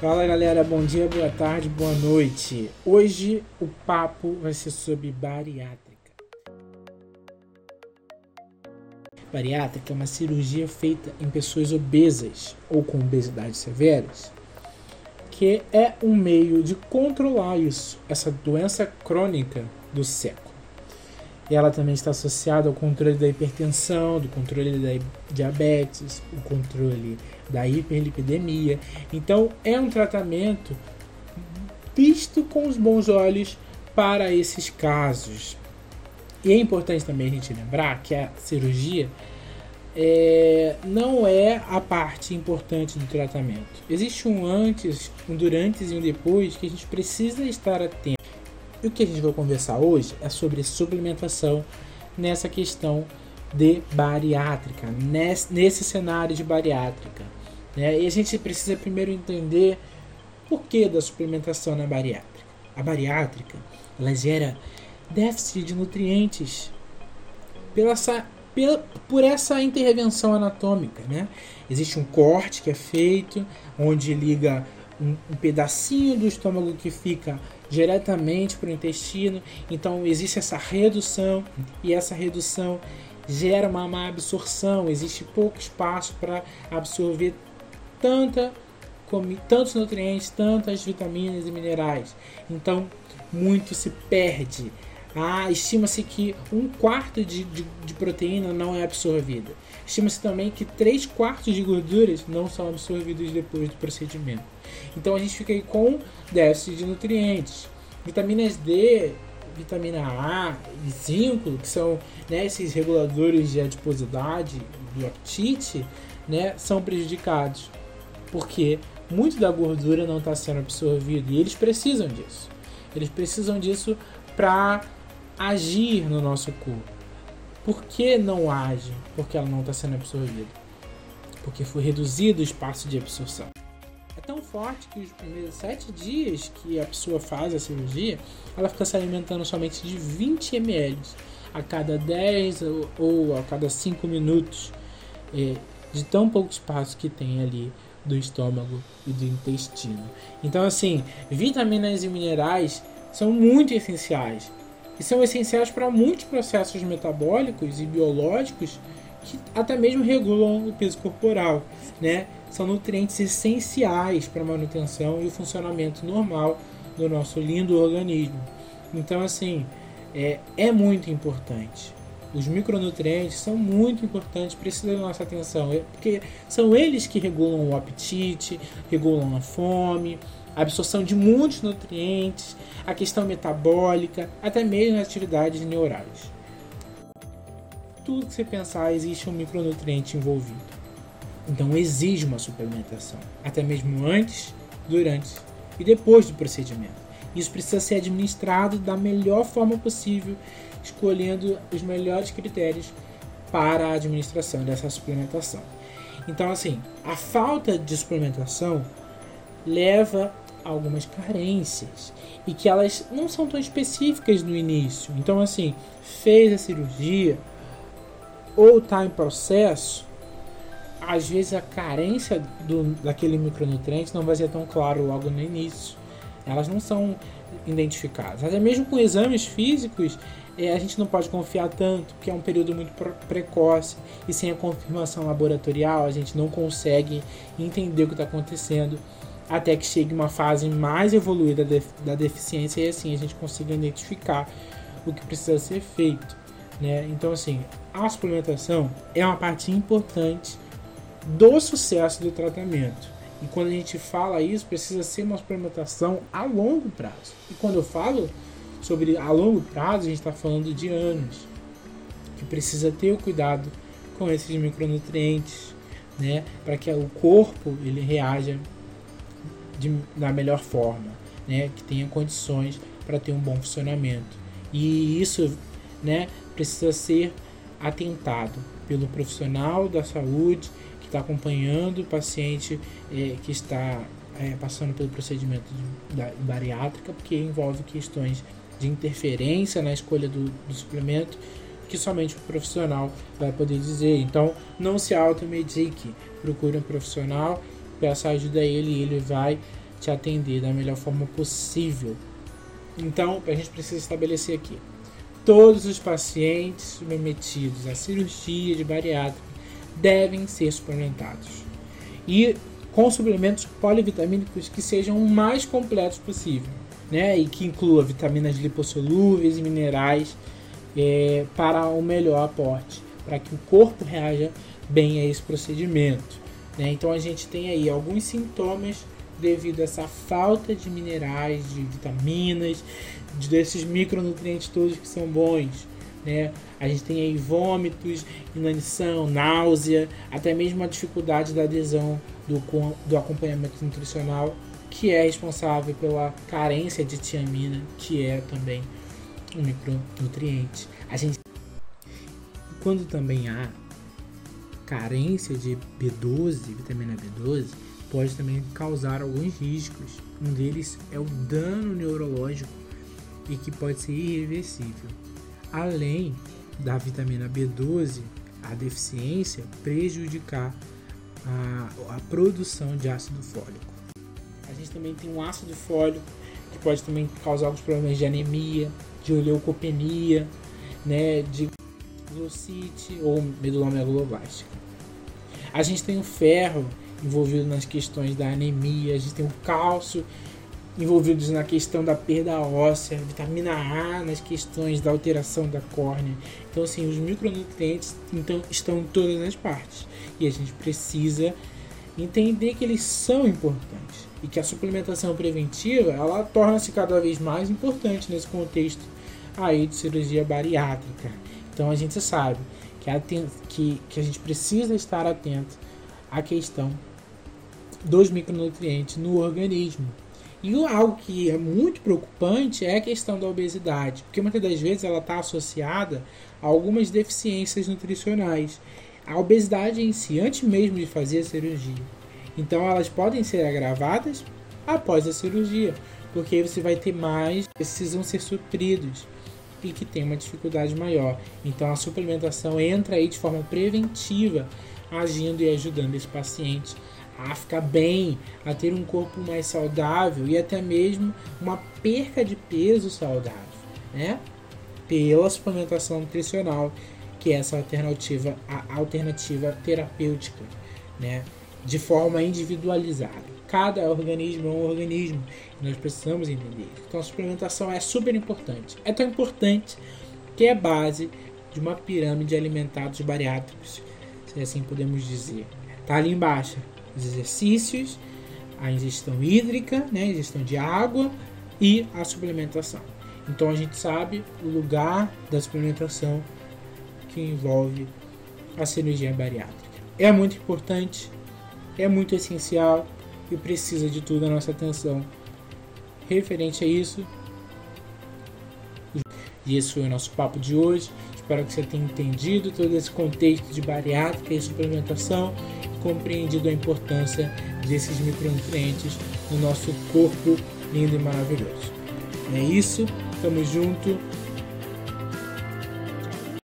Fala galera, bom dia, boa tarde, boa noite. Hoje o papo vai ser sobre bariátrica. Bariátrica é uma cirurgia feita em pessoas obesas ou com obesidade severas, que é um meio de controlar isso, essa doença crônica do século. Ela também está associada ao controle da hipertensão, do controle da diabetes, o controle da hiperlipidemia. Então, é um tratamento visto com os bons olhos para esses casos. E é importante também a gente lembrar que a cirurgia é, não é a parte importante do tratamento. Existe um antes, um durante e um depois que a gente precisa estar atento. E o que a gente vai conversar hoje é sobre suplementação nessa questão de bariátrica, nesse, cenário de bariátrica. Né? E a gente precisa primeiro entender por que da suplementação na bariátrica. A bariátrica ela gera déficit de nutrientes pela essa, pela, por essa intervenção anatômica. Né? Existe um corte que é feito onde liga um, um pedacinho do estômago que fica diretamente para o intestino. Então existe essa redução e essa redução gera uma má absorção. Existe pouco espaço para absorver tanta tantos nutrientes, tantas vitaminas e minerais. Então muito se perde. Ah, estima-se que um quarto de, de, de proteína não é absorvida. Estima-se também que 3 quartos de gorduras não são absorvidos depois do procedimento. Então a gente fica aí com déficit de nutrientes. Vitaminas D, vitamina A e zinco, que são né, esses reguladores de adiposidade, do apetite, né, são prejudicados. Porque muito da gordura não está sendo absorvida e eles precisam disso. Eles precisam disso para agir no nosso corpo. Por que não age? Porque ela não está sendo absorvida. Porque foi reduzido o espaço de absorção. É tão forte que os primeiros sete dias que a pessoa faz a cirurgia, ela fica se alimentando somente de 20 ml a cada 10 ou a cada 5 minutos, é, de tão pouco espaço que tem ali do estômago e do intestino. Então, assim, vitaminas e minerais são muito essenciais e são essenciais para muitos processos metabólicos e biológicos que até mesmo regulam o peso corporal, né? São nutrientes essenciais para a manutenção e o funcionamento normal do nosso lindo organismo. Então, assim, é, é muito importante. Os micronutrientes são muito importantes, precisam da nossa atenção, é, porque são eles que regulam o apetite, regulam a fome, a absorção de muitos nutrientes, a questão metabólica, até mesmo atividades neurais. Tudo que você pensar existe um micronutriente envolvido. Então exige uma suplementação, até mesmo antes, durante e depois do procedimento. Isso precisa ser administrado da melhor forma possível, escolhendo os melhores critérios para a administração dessa suplementação. Então, assim, a falta de suplementação leva a algumas carências e que elas não são tão específicas no início. Então, assim, fez a cirurgia ou está em processo, às vezes a carência do, daquele micronutriente não vai ser tão claro logo no início. Elas não são identificadas. Até mesmo com exames físicos, é, a gente não pode confiar tanto, porque é um período muito precoce e sem a confirmação laboratorial a gente não consegue entender o que está acontecendo até que chegue uma fase mais evoluída da deficiência e assim a gente consiga identificar o que precisa ser feito. Né? Então, assim, a suplementação é uma parte importante do sucesso do tratamento. E quando a gente fala isso, precisa ser uma suplementação a longo prazo. E quando eu falo sobre a longo prazo, a gente está falando de anos. Que precisa ter o cuidado com esses micronutrientes, né? Para que o corpo ele reaja de, da melhor forma, né? Que tenha condições para ter um bom funcionamento. E isso, né? Precisa ser atentado pelo profissional da saúde que está acompanhando o paciente é, que está é, passando pelo procedimento de, da bariátrica, porque envolve questões de interferência na escolha do, do suplemento que somente o profissional vai poder dizer. Então, não se automedique, procure um profissional, peça ajuda a ele e ele vai te atender da melhor forma possível. Então, a gente precisa estabelecer aqui: todos os pacientes submetidos à cirurgia de bariátrica devem ser suplementados. E com suplementos polivitamínicos que sejam o mais completos possível, né? E que inclua vitaminas lipossolúveis e minerais é, para o melhor aporte, para que o corpo reaja bem a esse procedimento. Né? Então a gente tem aí alguns sintomas devido a essa falta de minerais, de vitaminas, de, desses micronutrientes todos que são bons. Né? A gente tem aí vômitos, inanição, náusea, até mesmo a dificuldade da adesão do, do acompanhamento nutricional, que é responsável pela carência de tiamina, que é também um micronutriente. A gente quando também há carência de B12, vitamina B12, pode também causar alguns riscos. Um deles é o dano neurológico e que pode ser irreversível. Além da vitamina B12, a deficiência prejudicar a, a produção de ácido fólico. A gente também tem um ácido fólico que pode também causar alguns problemas de anemia, de leucopenia, né, de glocite ou medulomegaloblastica. A gente tem o ferro envolvido nas questões da anemia, a gente tem o cálcio envolvidos na questão da perda óssea, vitamina A nas questões da alteração da córnea. Então, assim, os micronutrientes então, estão em todas as partes e a gente precisa entender que eles são importantes e que a suplementação preventiva ela torna-se cada vez mais importante nesse contexto aí de cirurgia bariátrica. Então, a gente sabe que que, que a gente precisa estar atento à questão dos micronutrientes no organismo. E algo que é muito preocupante é a questão da obesidade, porque muitas das vezes ela está associada a algumas deficiências nutricionais. A obesidade em si, antes mesmo de fazer a cirurgia. Então elas podem ser agravadas após a cirurgia, porque você vai ter mais, precisam ser supridos e que tem uma dificuldade maior. Então a suplementação entra aí de forma preventiva, agindo e ajudando esse paciente a ficar bem, a ter um corpo mais saudável e até mesmo uma perca de peso saudável, né? Pela suplementação nutricional, que é essa alternativa, a alternativa terapêutica, né? De forma individualizada. Cada organismo é um organismo nós precisamos entender. Então a suplementação é super importante. É tão importante que é base de uma pirâmide alimentar dos bariátricos, se assim podemos dizer. Tá ali embaixo os exercícios, a ingestão hídrica, né, ingestão de água e a suplementação. Então a gente sabe o lugar da suplementação que envolve a cirurgia bariátrica. É muito importante, é muito essencial e precisa de toda a nossa atenção referente a isso. E esse foi o nosso papo de hoje. Espero que você tenha entendido todo esse contexto de bariátrica e suplementação compreendido a importância desses micronutrientes no nosso corpo lindo e maravilhoso. É isso, tamo junto